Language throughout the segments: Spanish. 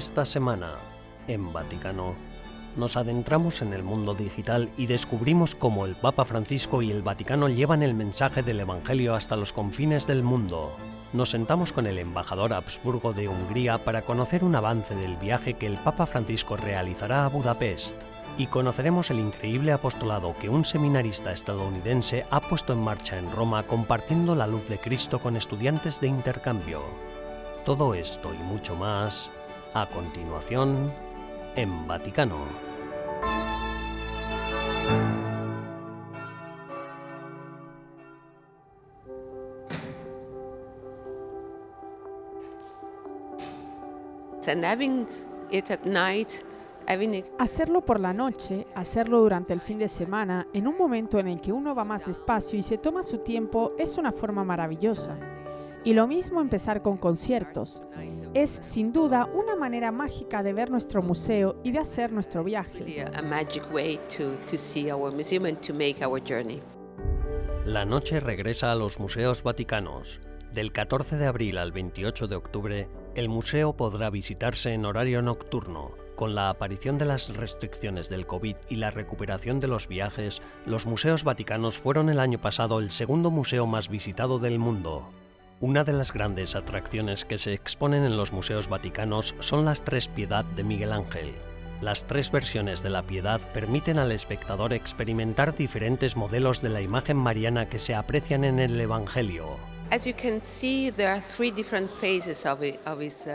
Esta semana, en Vaticano, nos adentramos en el mundo digital y descubrimos cómo el Papa Francisco y el Vaticano llevan el mensaje del Evangelio hasta los confines del mundo. Nos sentamos con el embajador Habsburgo de Hungría para conocer un avance del viaje que el Papa Francisco realizará a Budapest y conoceremos el increíble apostolado que un seminarista estadounidense ha puesto en marcha en Roma compartiendo la luz de Cristo con estudiantes de intercambio. Todo esto y mucho más a continuación en Vaticano. Hacerlo por la noche, hacerlo durante el fin de semana, en un momento en el que uno va más despacio y se toma su tiempo, es una forma maravillosa. Y lo mismo empezar con conciertos. Es sin duda una manera mágica de ver nuestro museo y de hacer nuestro viaje. really a, a magic way to, to see our museum and to make our journey. La noche regresa a los museos vaticanos. Del 14 de abril al 28 de octubre, el museo podrá visitarse en horario nocturno. Con la aparición de las restricciones del COVID y la recuperación de los viajes, los museos vaticanos fueron el año pasado el segundo museo más visitado del mundo. Una de las grandes atracciones que se exponen en los museos vaticanos son las tres Piedad de Miguel Ángel. Las tres versiones de la Piedad permiten al espectador experimentar diferentes modelos de la imagen mariana que se aprecian en el Evangelio. As you can see, there are three different phases of, it, of his.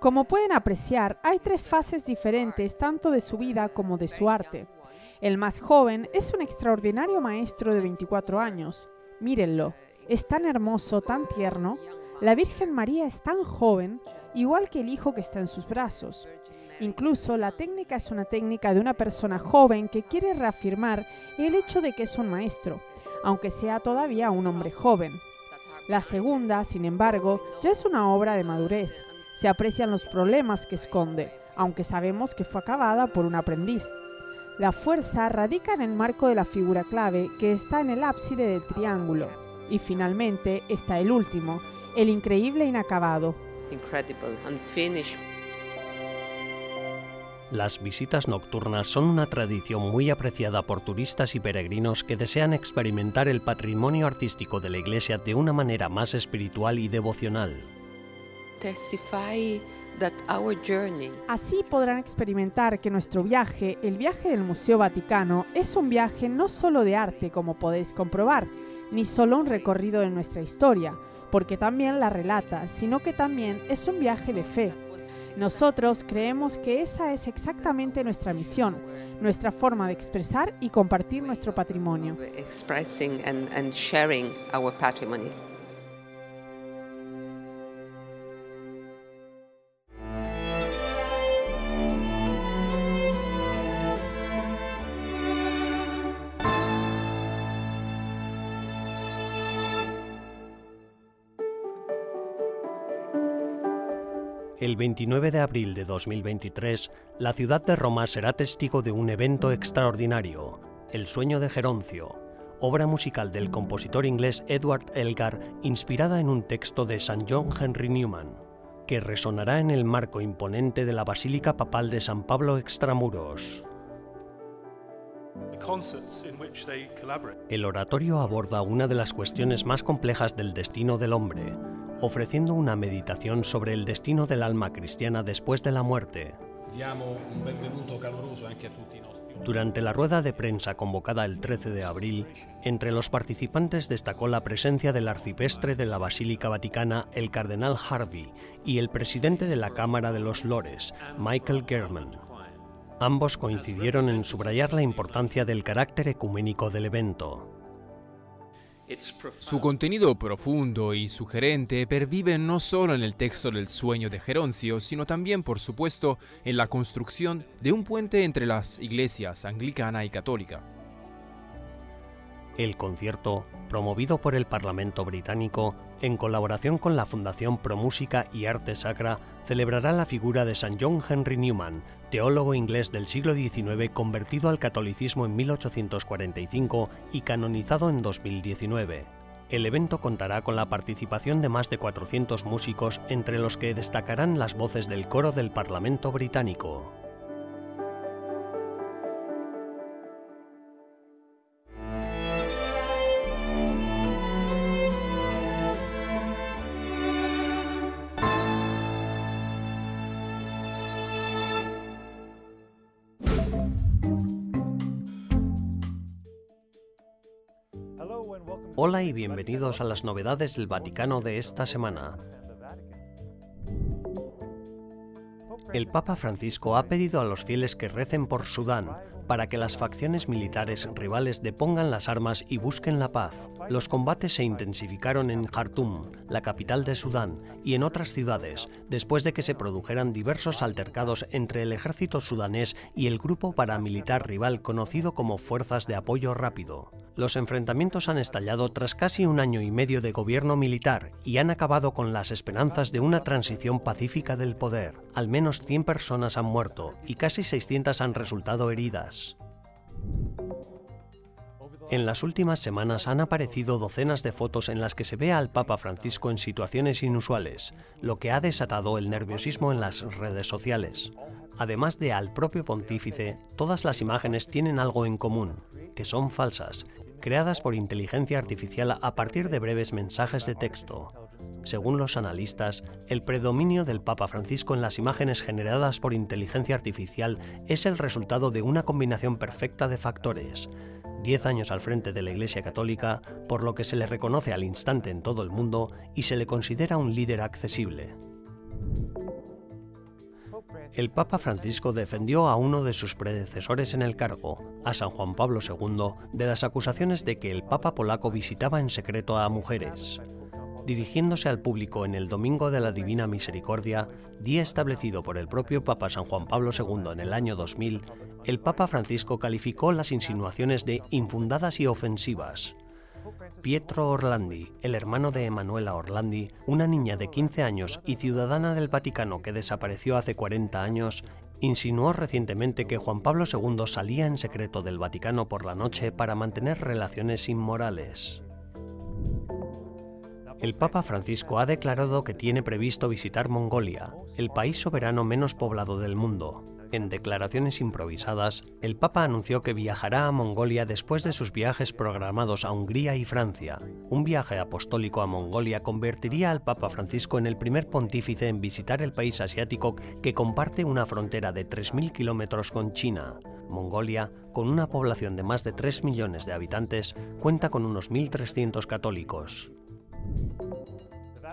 Como pueden apreciar, hay tres fases diferentes tanto de su vida como de su arte. El más joven es un extraordinario maestro de 24 años. Mírenlo, es tan hermoso, tan tierno. La Virgen María es tan joven, igual que el hijo que está en sus brazos. Incluso la técnica es una técnica de una persona joven que quiere reafirmar el hecho de que es un maestro, aunque sea todavía un hombre joven. La segunda, sin embargo, ya es una obra de madurez. Se aprecian los problemas que esconde, aunque sabemos que fue acabada por un aprendiz. La fuerza radica en el marco de la figura clave que está en el ábside del triángulo. Y finalmente está el último, el increíble inacabado. incredible, unfinished. Las visitas nocturnas son una tradición muy apreciada por turistas y peregrinos que desean experimentar el patrimonio artístico de la iglesia de una manera más espiritual y devocional. Testify that our journey Así podrán experimentar que nuestro viaje, el viaje del Museo Vaticano, es un viaje no solo de arte, como podéis comprobar, ni solo un recorrido de nuestra historia, porque también la relata, sino que también es un viaje de fe. Nosotros creemos que esa es exactamente nuestra misión, nuestra forma de expresar y compartir nuestro patrimonio. El 29 de abril de 2023, la ciudad de Roma será testigo de un evento extraordinario, El sueño de Geroncio, obra musical del compositor inglés Edward Elgar inspirada en un texto de St. John Henry Newman, que resonará en el marco imponente de la Basílica Papal de San Pablo Extramuros. El oratorio aborda una de las cuestiones más complejas del destino del hombre, ofreciendo una meditación sobre el destino del alma cristiana después de la muerte. Durante la rueda de prensa convocada el 13 de abril, entre los participantes destacó la presencia del arciprestre de la Basílica Vaticana, el cardenal Harvey, y el presidente de la Cámara de los Lores, Michael German. Ambos coincidieron en subrayar la importancia del carácter ecuménico del evento. Su contenido profundo y sugerente pervive no solo en el texto del sueño de Geroncio, sino también, por supuesto, en la construcción de un puente entre las iglesias anglicana y católica. El concierto, promovido por el Parlamento británico, en colaboración con la Fundación Pro Música y Arte Sacra, celebrará la figura de St. John Henry Newman, teólogo inglés del siglo XIX convertido al catolicismo en 1845 y canonizado en 2019. El evento contará con la participación de más de 400 músicos, entre los que destacarán las voces del coro del Parlamento británico. Y bienvenidos a las novedades del Vaticano de esta semana. El Papa Francisco ha pedido a los fieles que recen por Sudán para que las facciones militares rivales depongan las armas y busquen la paz. Los combates se intensificaron en Khartoum, la capital de Sudán, y en otras ciudades, después de que se produjeran diversos altercados entre el ejército sudanés y el grupo paramilitar rival conocido como Fuerzas de Apoyo Rápido. Los enfrentamientos han estallado tras casi un año y medio de gobierno militar y han acabado con las esperanzas de una transición pacífica del poder. Al menos 100 personas han muerto y casi 600 han resultado heridas. En las últimas semanas han aparecido docenas de fotos en las que se ve al Papa Francisco en situaciones inusuales, lo que ha desatado el nerviosismo en las redes sociales. Además de al propio pontífice, todas las imágenes tienen algo en común, que son falsas creadas por inteligencia artificial a partir de breves mensajes de texto. Según los analistas, el predominio del Papa Francisco en las imágenes generadas por inteligencia artificial es el resultado de una combinación perfecta de factores. Diez años al frente de la Iglesia Católica, por lo que se le reconoce al instante en todo el mundo y se le considera un líder accesible el Papa Francisco defendió a uno de sus predecesores en el cargo, a San Juan Pablo II, de las acusaciones de que el Papa polaco visitaba en secreto a mujeres. Dirigiéndose al público en el Domingo de la Divina Misericordia, día establecido por el propio Papa San Juan Pablo II en el año 2000, el Papa Francisco calificó las insinuaciones de infundadas y ofensivas. Pietro Orlandi, el hermano de Emanuela Orlandi, una niña de 15 años y ciudadana del Vaticano que desapareció hace 40 años, insinuó recientemente que Juan Pablo II salía en secreto del Vaticano por la noche para mantener relaciones inmorales. El Papa Francisco ha declarado que tiene previsto visitar Mongolia, el país soberano menos poblado del mundo, en declaraciones improvisadas, el Papa anunció que viajará a Mongolia después de sus viajes programados a Hungría y Francia. Un viaje apostólico a Mongolia convertiría al Papa Francisco en el primer pontífice en visitar el país asiático que comparte una frontera de 3.000 kilómetros con China. Mongolia, con una población de más de 3 millones de habitantes, cuenta con unos 1.300 católicos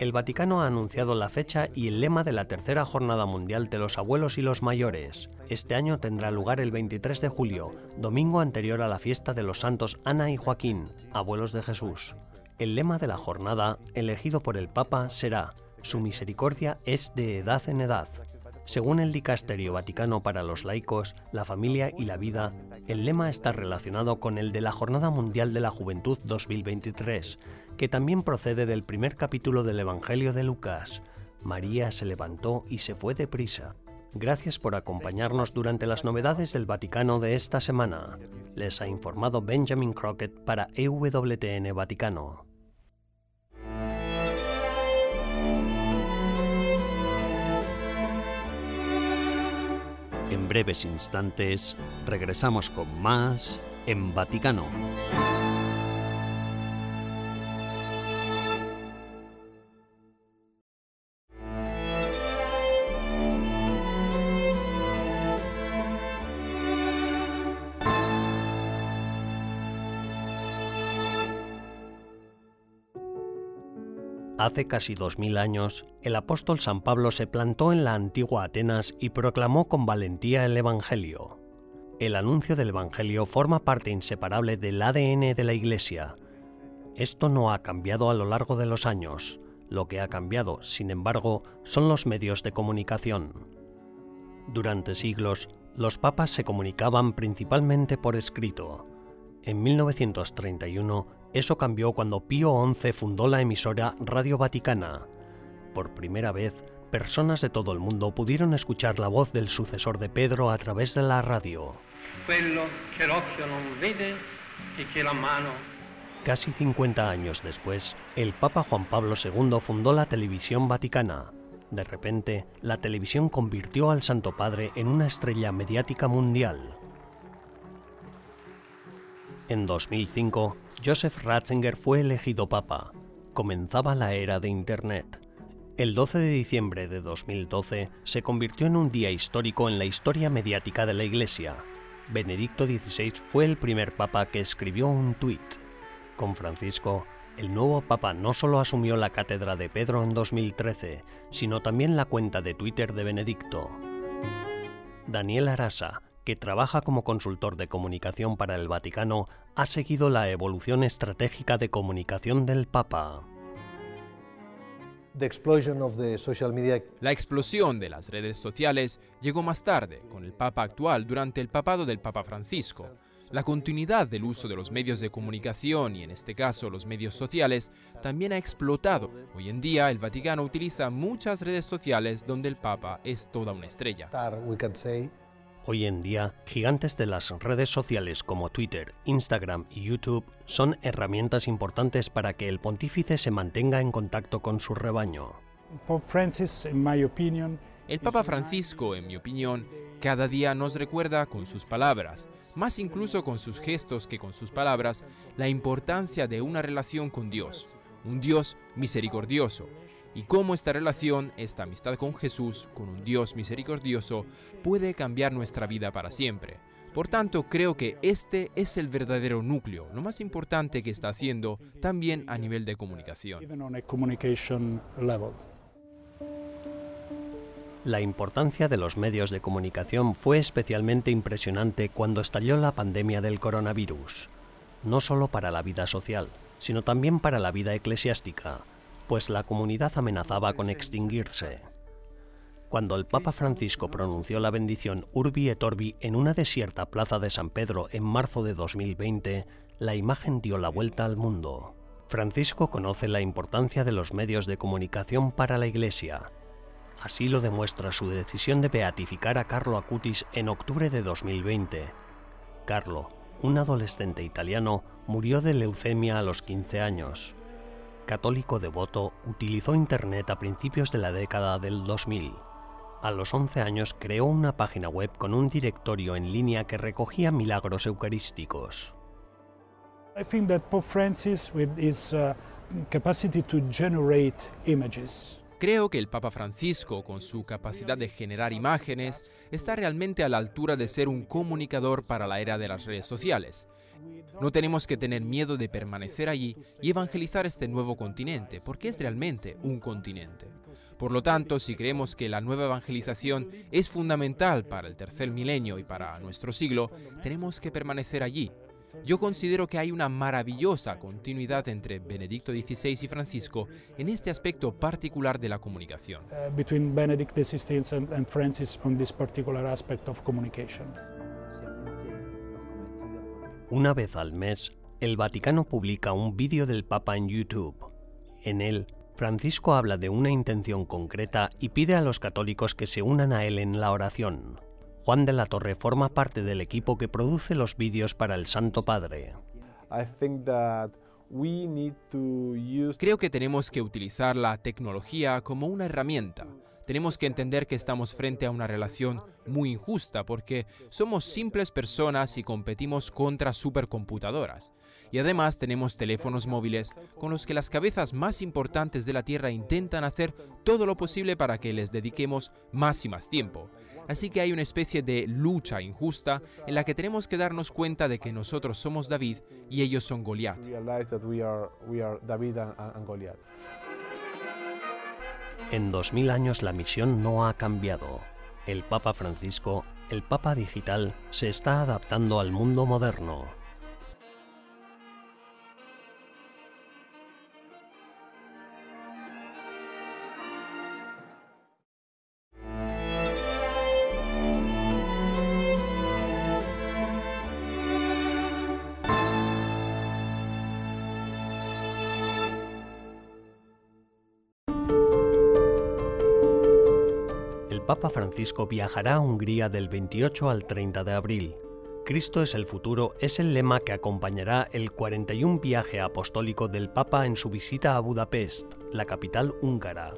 el Vaticano ha anunciado la fecha y el lema de la tercera Jornada Mundial de los Abuelos y los Mayores. Este año tendrá lugar el 23 de julio, domingo anterior a la fiesta de los santos Ana y Joaquín, abuelos de Jesús. El lema de la jornada, elegido por el Papa, será Su misericordia es de edad en edad. Según el Dicasterio Vaticano para los laicos, la familia y la vida, el lema está relacionado con el de la Jornada Mundial de la Juventud 2023, que también procede del primer capítulo del Evangelio de Lucas. María se levantó y se fue deprisa. Gracias por acompañarnos durante las novedades del Vaticano de esta semana. Les ha informado Benjamin Crockett para EWTN Vaticano. En breves instantes regresamos con más en Vaticano. Hace casi dos mil años, el apóstol San Pablo se plantó en la antigua Atenas y proclamó con valentía el Evangelio. El anuncio del Evangelio forma parte inseparable del ADN de la Iglesia. Esto no ha cambiado a lo largo de los años. Lo que ha cambiado, sin embargo, son los medios de comunicación. Durante siglos, los papas se comunicaban principalmente por escrito. En 1931, eso cambió cuando Pío XI fundó la emisora Radio Vaticana. Por primera vez, personas de todo el mundo pudieron escuchar la voz del sucesor de Pedro a través de la radio. E Casi 50 años después, el Papa Juan Pablo II fundó la televisión vaticana. De repente, la televisión convirtió al Santo Padre en una estrella mediática mundial. En 2005, Joseph Ratzinger fue elegido papa. Comenzaba la era de Internet. El 12 de diciembre de 2012 se convirtió en un día histórico en la historia mediática de la Iglesia. Benedicto XVI fue el primer papa que escribió un tuit. Con Francisco, el nuevo papa no solo asumió la cátedra de Pedro en 2013, sino también la cuenta de Twitter de Benedicto. Daniel Arasa, que trabaja como consultor de comunicación para el Vaticano, ha seguido la evolución estratégica de comunicación del Papa. La explosión de las redes sociales llegó más tarde, con el Papa actual, durante el papado del Papa Francisco. La continuidad del uso de los medios de comunicación y en este caso los medios sociales también ha explotado. Hoy en día el Vaticano utiliza muchas redes sociales donde el Papa es toda una estrella. Hoy en día, gigantes de las redes sociales como Twitter, Instagram y YouTube son herramientas importantes para que el pontífice se mantenga en contacto con su rebaño. El Papa Francisco, en mi opinión, cada día nos recuerda con sus palabras, más incluso con sus gestos que con sus palabras, la importancia de una relación con Dios, un Dios misericordioso, y cómo esta relación, esta amistad con Jesús, con un Dios misericordioso, puede cambiar nuestra vida para siempre. Por tanto, creo que este es el verdadero núcleo, lo más importante que está haciendo también a nivel de comunicación. La importancia de los medios de comunicación fue especialmente impresionante cuando estalló la pandemia del coronavirus, no solo para la vida social, sino también para la vida eclesiástica, pues la comunidad amenazaba con extinguirse. Cuando el Papa Francisco pronunció la bendición Urbi et Orbi en una desierta plaza de San Pedro en marzo de 2020, la imagen dio la vuelta al mundo. Francisco conoce la importancia de los medios de comunicación para la Iglesia. Así lo demuestra su decisión de beatificar a Carlo Acutis en octubre de 2020. Carlo, un adolescente italiano, murió de leucemia a los 15 años católico devoto, utilizó Internet a principios de la década del 2000. A los 11 años creó una página web con un directorio en línea que recogía milagros eucarísticos. Creo que el Papa Francisco, con su capacidad de generar imágenes, está realmente a la altura de ser un comunicador para la era de las redes sociales. No tenemos que tener miedo de permanecer allí y evangelizar este nuevo continente, porque es realmente un continente. Por lo tanto, si creemos que la nueva evangelización es fundamental para el tercer milenio y para nuestro siglo, tenemos que permanecer allí. Yo considero que hay una maravillosa continuidad entre Benedicto XVI y Francisco en este aspecto particular de la comunicación. Una vez al mes, el Vaticano publica un vídeo del Papa en YouTube. En él, Francisco habla de una intención concreta y pide a los católicos que se unan a él en la oración. Juan de la Torre forma parte del equipo que produce los vídeos para el Santo Padre. Creo que tenemos que utilizar la tecnología como una herramienta tenemos que entender que estamos frente a una relación muy injusta porque somos simples personas y competimos contra supercomputadoras. Y además tenemos teléfonos móviles con los que las cabezas más importantes de la Tierra intentan hacer todo lo posible para que les dediquemos más y más tiempo. Así que hay una especie de lucha injusta en la que tenemos que darnos cuenta de que nosotros somos David y ellos son Goliat. En 2000 años la misión no ha cambiado. El Papa Francisco, el Papa digital, se está adaptando al mundo moderno. Papa Francisco viajará a Hungría del 28 al 30 de abril. Cristo es el futuro es el lema que acompañará el 41 viaje apostólico del Papa en su visita a Budapest, la capital húngara.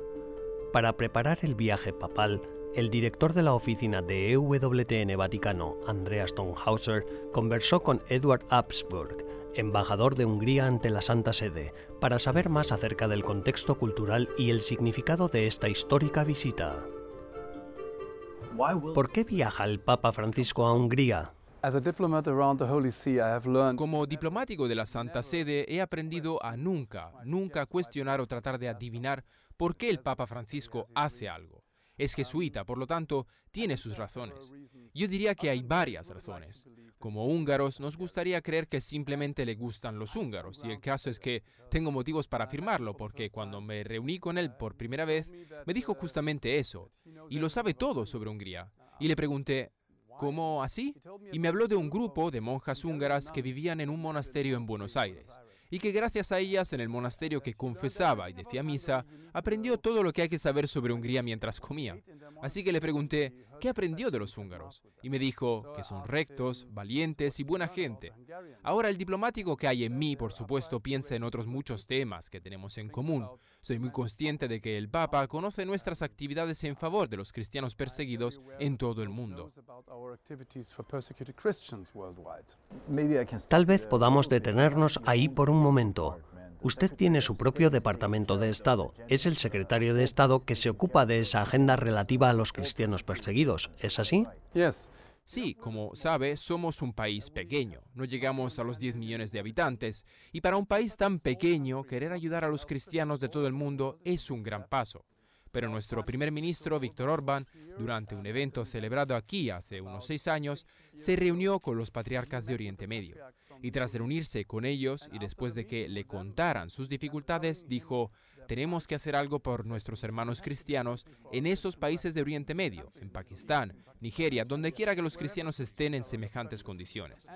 Para preparar el viaje papal, el director de la oficina de EWTN Vaticano, Andreas Tonhauser, conversó con Edward Habsburg, embajador de Hungría ante la Santa Sede, para saber más acerca del contexto cultural y el significado de esta histórica visita. ¿Por qué viaja el Papa Francisco a Hungría? Como diplomático de la Santa Sede he aprendido a nunca, nunca cuestionar o tratar de adivinar por qué el Papa Francisco hace algo. Es jesuita, por lo tanto, tiene sus razones. Yo diría que hay varias razones. Como húngaros, nos gustaría creer que simplemente le gustan los húngaros, y el caso es que tengo motivos para afirmarlo, porque cuando me reuní con él por primera vez, me dijo justamente eso, y lo sabe todo sobre Hungría. Y le pregunté, ¿Cómo así? Y me habló de un grupo de monjas húngaras que vivían en un monasterio en Buenos Aires y que gracias a ellas en el monasterio que confesaba y decía misa, aprendió todo lo que hay que saber sobre Hungría mientras comía. Así que le pregunté, ¿qué aprendió de los húngaros? Y me dijo que son rectos, valientes y buena gente. Ahora el diplomático que hay en mí, por supuesto, piensa en otros muchos temas que tenemos en común. Soy muy consciente de que el Papa conoce nuestras actividades en favor de los cristianos perseguidos en todo el mundo. Tal vez podamos detenernos ahí por un momento. Usted tiene su propio Departamento de Estado. Es el secretario de Estado que se ocupa de esa agenda relativa a los cristianos perseguidos. ¿Es así? Sí, como sabe, somos un país pequeño, no llegamos a los 10 millones de habitantes, y para un país tan pequeño, querer ayudar a los cristianos de todo el mundo es un gran paso. Pero nuestro primer ministro, Víctor Orbán, durante un evento celebrado aquí hace unos seis años, se reunió con los patriarcas de Oriente Medio. Y tras reunirse con ellos y después de que le contaran sus dificultades, dijo, tenemos que hacer algo por nuestros hermanos cristianos en esos países de Oriente Medio, en Pakistán, Nigeria, donde quiera que los cristianos estén en semejantes condiciones.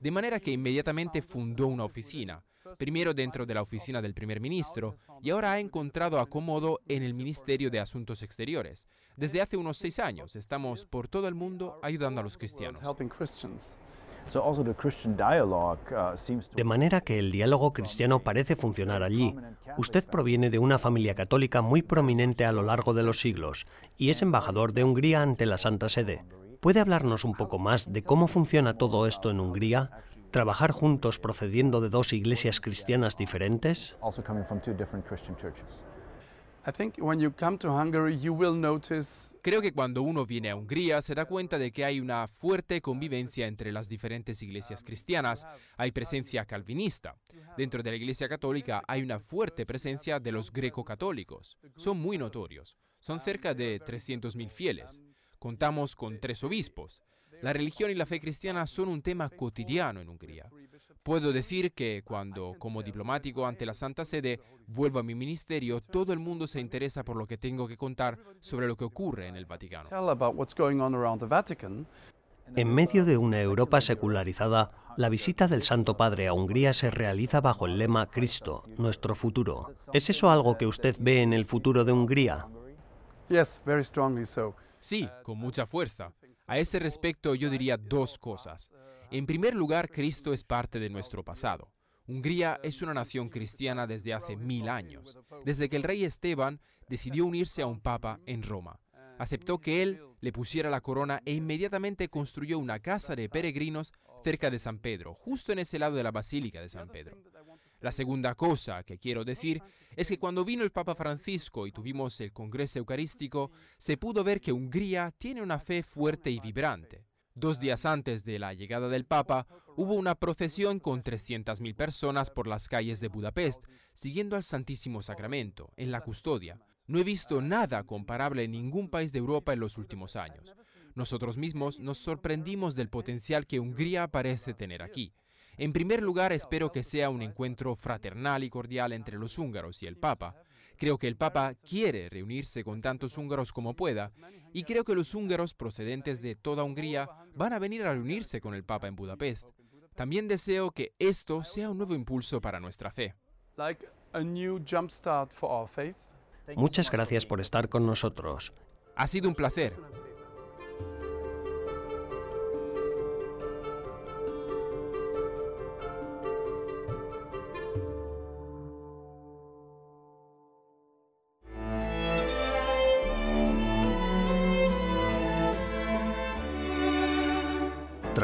De manera que inmediatamente fundó una oficina, primero dentro de la oficina del primer ministro y ahora ha encontrado acomodo en el Ministerio de Asuntos Exteriores. Desde hace unos seis años estamos por todo el mundo ayudando a los cristianos. De manera que el diálogo cristiano parece funcionar allí. Usted proviene de una familia católica muy prominente a lo largo de los siglos y es embajador de Hungría ante la Santa Sede. ¿Puede hablarnos un poco más de cómo funciona todo esto en Hungría? ¿Trabajar juntos procediendo de dos iglesias cristianas diferentes? Creo que cuando uno viene a Hungría se da cuenta de que hay una fuerte convivencia entre las diferentes iglesias cristianas. Hay presencia calvinista. Dentro de la iglesia católica hay una fuerte presencia de los greco-católicos. Son muy notorios. Son cerca de 300.000 fieles. Contamos con tres obispos. La religión y la fe cristiana son un tema cotidiano en Hungría. Puedo decir que cuando, como diplomático ante la Santa Sede, vuelvo a mi ministerio, todo el mundo se interesa por lo que tengo que contar sobre lo que ocurre en el Vaticano. En medio de una Europa secularizada, la visita del Santo Padre a Hungría se realiza bajo el lema Cristo, nuestro futuro. ¿Es eso algo que usted ve en el futuro de Hungría? Sí, con mucha fuerza. A ese respecto yo diría dos cosas. En primer lugar, Cristo es parte de nuestro pasado. Hungría es una nación cristiana desde hace mil años, desde que el rey Esteban decidió unirse a un papa en Roma. Aceptó que él le pusiera la corona e inmediatamente construyó una casa de peregrinos cerca de San Pedro, justo en ese lado de la Basílica de San Pedro. La segunda cosa que quiero decir es que cuando vino el Papa Francisco y tuvimos el Congreso Eucarístico, se pudo ver que Hungría tiene una fe fuerte y vibrante. Dos días antes de la llegada del Papa, hubo una procesión con 300.000 personas por las calles de Budapest, siguiendo al Santísimo Sacramento, en la custodia. No he visto nada comparable en ningún país de Europa en los últimos años. Nosotros mismos nos sorprendimos del potencial que Hungría parece tener aquí. En primer lugar, espero que sea un encuentro fraternal y cordial entre los húngaros y el Papa. Creo que el Papa quiere reunirse con tantos húngaros como pueda y creo que los húngaros procedentes de toda Hungría van a venir a reunirse con el Papa en Budapest. También deseo que esto sea un nuevo impulso para nuestra fe. Muchas gracias por estar con nosotros. Ha sido un placer.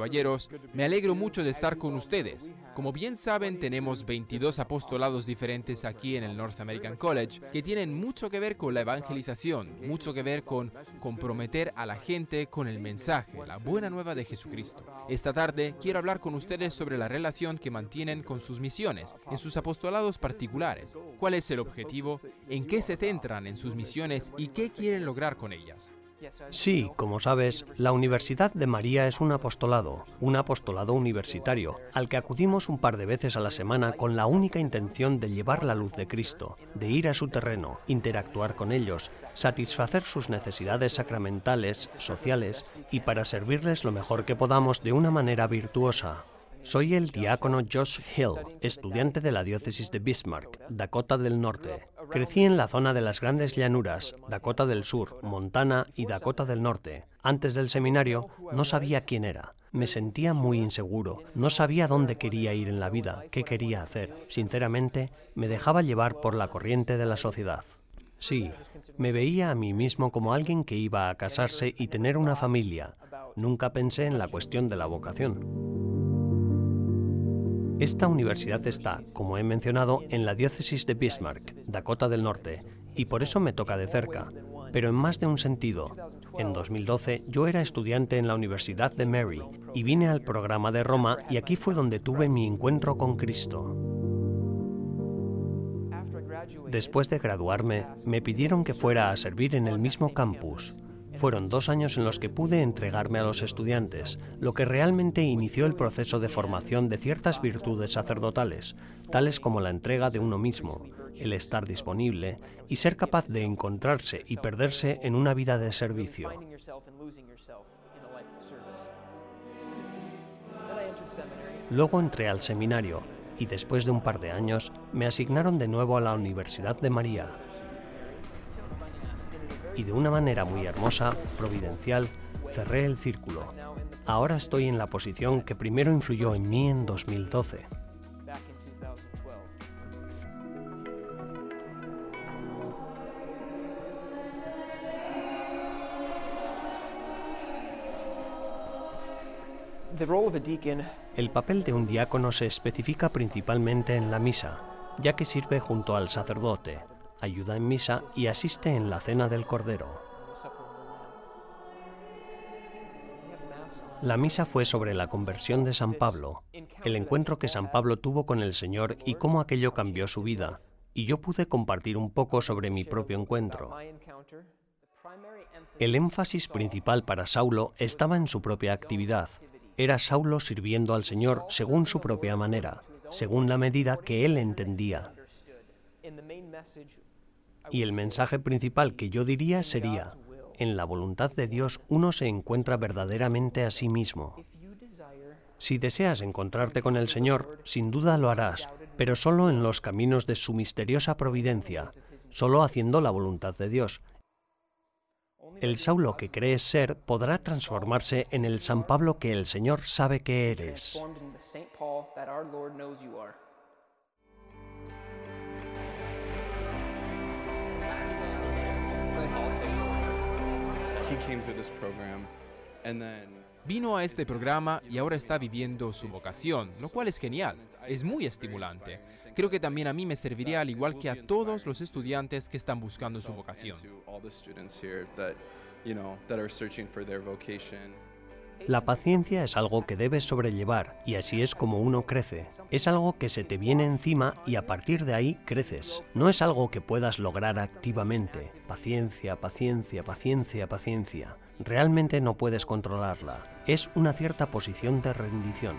Caballeros, me alegro mucho de estar con ustedes. Como bien saben, tenemos 22 apostolados diferentes aquí en el North American College que tienen mucho que ver con la evangelización, mucho que ver con comprometer a la gente con el mensaje, la buena nueva de Jesucristo. Esta tarde quiero hablar con ustedes sobre la relación que mantienen con sus misiones, en sus apostolados particulares, cuál es el objetivo, en qué se centran en sus misiones y qué quieren lograr con ellas. Sí, como sabes, la Universidad de María es un apostolado, un apostolado universitario, al que acudimos un par de veces a la semana con la única intención de llevar la luz de Cristo, de ir a su terreno, interactuar con ellos, satisfacer sus necesidades sacramentales, sociales y para servirles lo mejor que podamos de una manera virtuosa. Soy el diácono Josh Hill, estudiante de la diócesis de Bismarck, Dakota del Norte. Crecí en la zona de las grandes llanuras, Dakota del Sur, Montana y Dakota del Norte. Antes del seminario no sabía quién era. Me sentía muy inseguro. No sabía dónde quería ir en la vida, qué quería hacer. Sinceramente, me dejaba llevar por la corriente de la sociedad. Sí, me veía a mí mismo como alguien que iba a casarse y tener una familia. Nunca pensé en la cuestión de la vocación. Esta universidad está, como he mencionado, en la diócesis de Bismarck, Dakota del Norte, y por eso me toca de cerca, pero en más de un sentido. En 2012 yo era estudiante en la Universidad de Mary y vine al programa de Roma y aquí fue donde tuve mi encuentro con Cristo. Después de graduarme, me pidieron que fuera a servir en el mismo campus. Fueron dos años en los que pude entregarme a los estudiantes, lo que realmente inició el proceso de formación de ciertas virtudes sacerdotales, tales como la entrega de uno mismo, el estar disponible y ser capaz de encontrarse y perderse en una vida de servicio. Luego entré al seminario y después de un par de años me asignaron de nuevo a la Universidad de María, y de una manera muy hermosa, providencial, cerré el círculo. Ahora estoy en la posición que primero influyó en mí en 2012. El papel de un diácono se especifica principalmente en la misa, ya que sirve junto al sacerdote, ayuda en misa y asiste en la cena del Cordero. La misa fue sobre la conversión de San Pablo, el encuentro que San Pablo tuvo con el Señor y cómo aquello cambió su vida, y yo pude compartir un poco sobre mi propio encuentro. El énfasis principal para Saulo estaba en su propia actividad. Era Saulo sirviendo al Señor según su propia manera, según la medida que él entendía. Y el mensaje principal que yo diría sería, en la voluntad de Dios uno se encuentra verdaderamente a sí mismo. Si deseas encontrarte con el Señor, sin duda lo harás, pero solo en los caminos de su misteriosa providencia, solo haciendo la voluntad de Dios. El Saulo que crees ser podrá transformarse en el San Pablo que el Señor sabe que eres. Vino a este programa y ahora está viviendo su vocación, lo cual es genial, es muy estimulante. Creo que también a mí me serviría al igual que a todos los estudiantes que están buscando su vocación. La paciencia es algo que debes sobrellevar y así es como uno crece. Es algo que se te viene encima y a partir de ahí creces. No es algo que puedas lograr activamente. Paciencia, paciencia, paciencia, paciencia. Realmente no puedes controlarla. Es una cierta posición de rendición.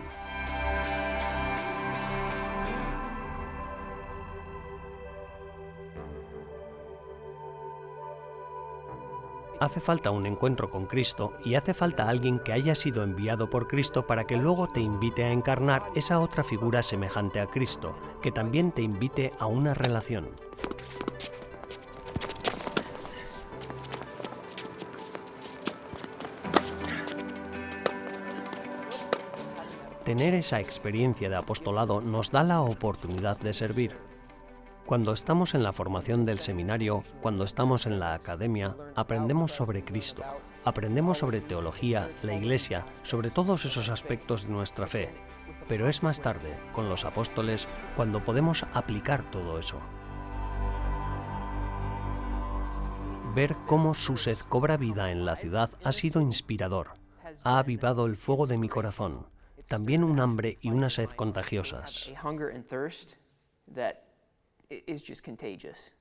Hace falta un encuentro con Cristo y hace falta alguien que haya sido enviado por Cristo para que luego te invite a encarnar esa otra figura semejante a Cristo, que también te invite a una relación. Tener esa experiencia de apostolado nos da la oportunidad de servir. Cuando estamos en la formación del seminario, cuando estamos en la academia, aprendemos sobre Cristo, aprendemos sobre teología, la Iglesia, sobre todos esos aspectos de nuestra fe. Pero es más tarde, con los apóstoles, cuando podemos aplicar todo eso. Ver cómo su sed cobra vida en la ciudad ha sido inspirador. Ha avivado el fuego de mi corazón. También un hambre y una sed contagiosas. Is just contagious.